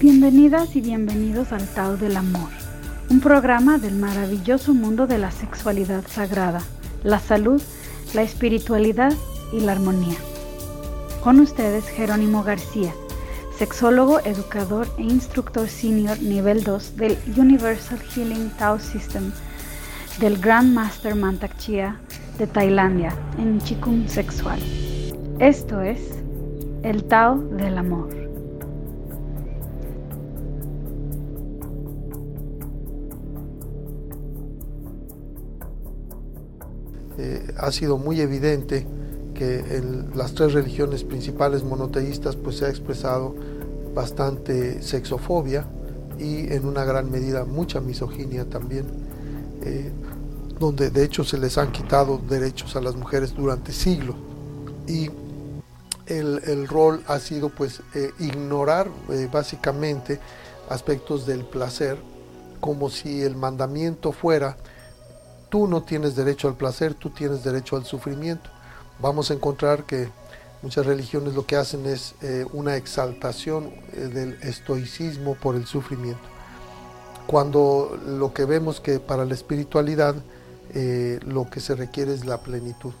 Bienvenidas y bienvenidos al Tao del Amor, un programa del maravilloso mundo de la sexualidad sagrada, la salud, la espiritualidad y la armonía. Con ustedes Jerónimo García, sexólogo, educador e instructor senior nivel 2 del Universal Healing Tao System del Grand Master Mantak Chia de Tailandia en Chikung Sexual. Esto es el Tao del Amor. Eh, ha sido muy evidente que en las tres religiones principales monoteístas pues se ha expresado bastante sexofobia y en una gran medida mucha misoginia también, eh, donde de hecho se les han quitado derechos a las mujeres durante siglos y el, rol ha sido pues eh, ignorar básicamente aspectos del placer como si el mandamiento fuera Tú no tienes derecho al placer, tú tienes derecho al sufrimiento. Vamos a encontrar que muchas religiones lo que hacen es eh, una exaltación eh, del estoicismo por el sufrimiento. Cuando lo que vemos que para la espiritualidad eh, lo que se requiere es la plenitud.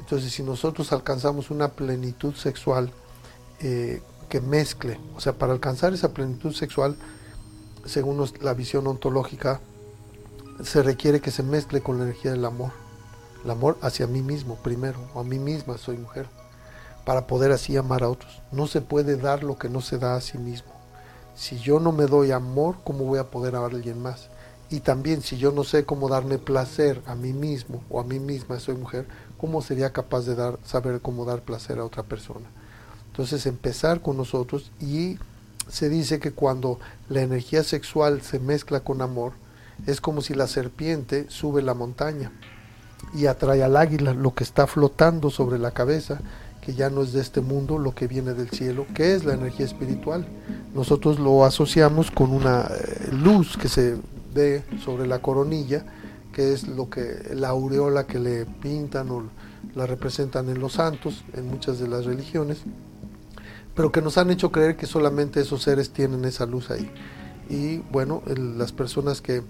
Entonces si nosotros alcanzamos una plenitud sexual que mezcle, o sea, para alcanzar esa plenitud sexual, según la visión ontológica, se requiere que se mezcle con la energía del amor. El amor hacia mí mismo primero, o a mí misma soy mujer, para poder así amar a otros. No se puede dar lo que no se da a sí mismo. Si yo no me doy amor, ¿cómo voy a poder amar a alguien más? Y también si yo no sé cómo darme placer a mí mismo o a mí misma, soy mujer, ¿cómo sería capaz de dar, saber cómo dar placer a otra persona? Entonces empezar con nosotros y se dice que cuando la energía sexual se mezcla con amor, es como si la serpiente sube la montaña y atrae al águila lo que está flotando sobre la cabeza, que ya no es de este mundo, lo que viene del cielo, que es la energía espiritual. Nosotros lo asociamos con una eh, luz que se ve sobre la coronilla, que es lo que la aureola que le pintan o la representan en los santos, en muchas de las religiones, pero que nos han hecho creer que solamente esos seres tienen esa luz ahí. Y bueno, las personas que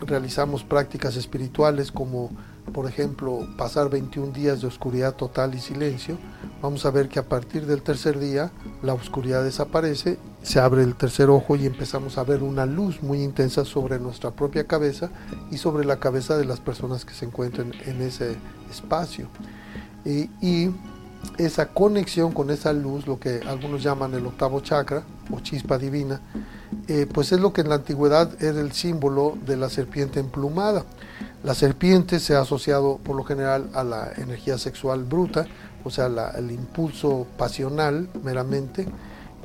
realizamos prácticas espirituales como por ejemplo pasar 21 días de oscuridad total y silencio, vamos a ver que a partir del tercer día la oscuridad desaparece, se abre el tercer ojo y empezamos a ver una luz muy intensa sobre nuestra propia cabeza y sobre la cabeza de las personas que se encuentran en ese espacio. Y esa conexión con esa luz, lo que algunos llaman el octavo chakra o chispa divina, eh, pues es lo que en la antigüedad era el símbolo de la serpiente emplumada. La serpiente se ha asociado por lo general a la energía sexual bruta, o sea, el impulso pasional meramente,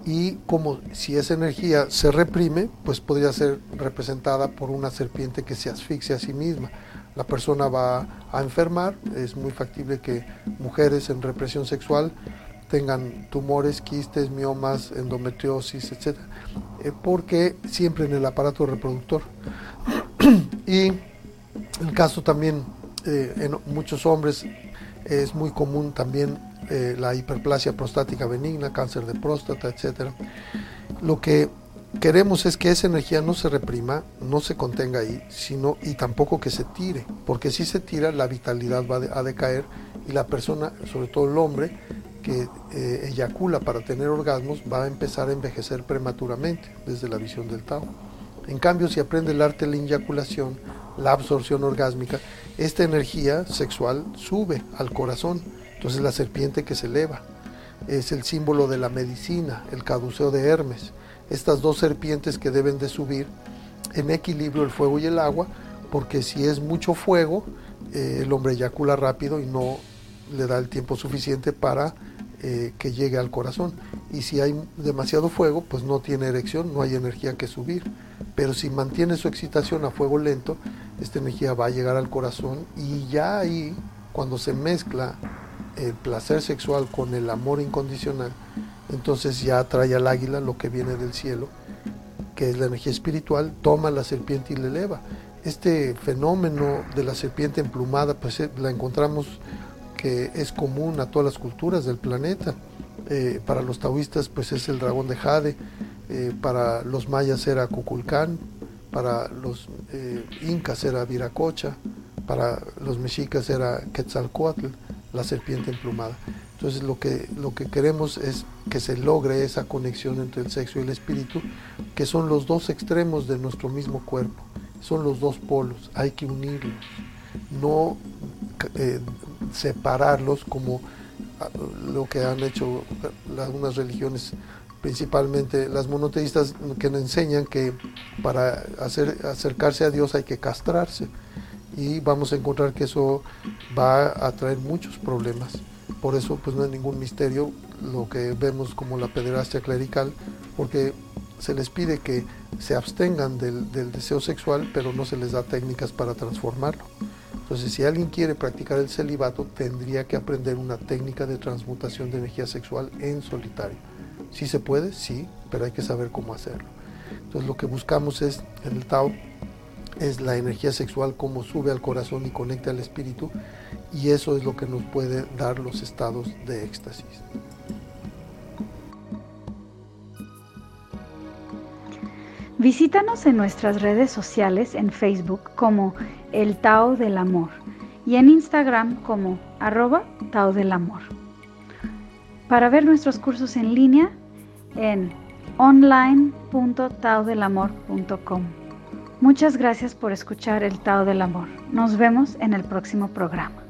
y como si esa energía se reprime, pues podría ser representada por una serpiente que se asfixia a sí misma. La persona va a enfermar, es muy factible que mujeres en represión sexual tengan tumores, quistes, miomas, endometriosis, etc. Eh, porque siempre en el aparato reproductor. y el caso también eh, en muchos hombres es muy común también eh, la hiperplasia prostática benigna, cáncer de próstata, etc. Lo que queremos es que esa energía no se reprima, no se contenga ahí, sino y tampoco que se tire, porque si se tira la vitalidad va a decaer y la persona, sobre todo el hombre, que eh, eyacula para tener orgasmos va a empezar a envejecer prematuramente desde la visión del Tao. En cambio, si aprende el arte de la eyaculación, la absorción orgásmica, esta energía sexual sube al corazón. Entonces la serpiente que se eleva es el símbolo de la medicina, el caduceo de Hermes. Estas dos serpientes que deben de subir en equilibrio el fuego y el agua, porque si es mucho fuego, eh, el hombre eyacula rápido y no le da el tiempo suficiente para eh, que llegue al corazón. Y si hay demasiado fuego, pues no tiene erección, no hay energía que subir. Pero si mantiene su excitación a fuego lento, esta energía va a llegar al corazón y ya ahí, cuando se mezcla el placer sexual con el amor incondicional, entonces ya trae al águila lo que viene del cielo, que es la energía espiritual, toma la serpiente y la eleva. Este fenómeno de la serpiente emplumada, pues eh, la encontramos que es común a todas las culturas del planeta. Eh, para los taoístas pues es el dragón de Jade, eh, para los mayas era Cuculcán, para los eh, incas era Viracocha, para los mexicas era Quetzalcoatl, la serpiente emplumada. Entonces lo que, lo que queremos es que se logre esa conexión entre el sexo y el espíritu, que son los dos extremos de nuestro mismo cuerpo, son los dos polos, hay que unirlos, no separarlos como ah, lo que han hecho algunas religiones principalmente las monoteístas que nos enseñan que para hacer, acercarse a Dios hay que castrarse y vamos a encontrar que eso va a traer muchos problemas. Por eso pues no es ningún misterio lo que vemos como la pederastia clerical, porque se les pide que se abstengan del deseo sexual, pero no se les da técnicas para transformarlo. Entonces, si alguien quiere practicar el celibato, tendría que aprender una técnica de transmutación de energía sexual en solitario. Si se puede, sí, pero hay que saber cómo hacerlo. Entonces lo que buscamos es, en el Tao, es la energía sexual, cómo sube al corazón y conecta al espíritu, y eso es lo que nos puede dar los estados de éxtasis. Visítanos en nuestras redes sociales en Facebook como El Tao del Amor y en Instagram como arroba Tao del Amor para ver nuestros cursos en línea en online.taodelamor.com. Muchas gracias por escuchar el Tao del Amor. Nos vemos en el próximo programa.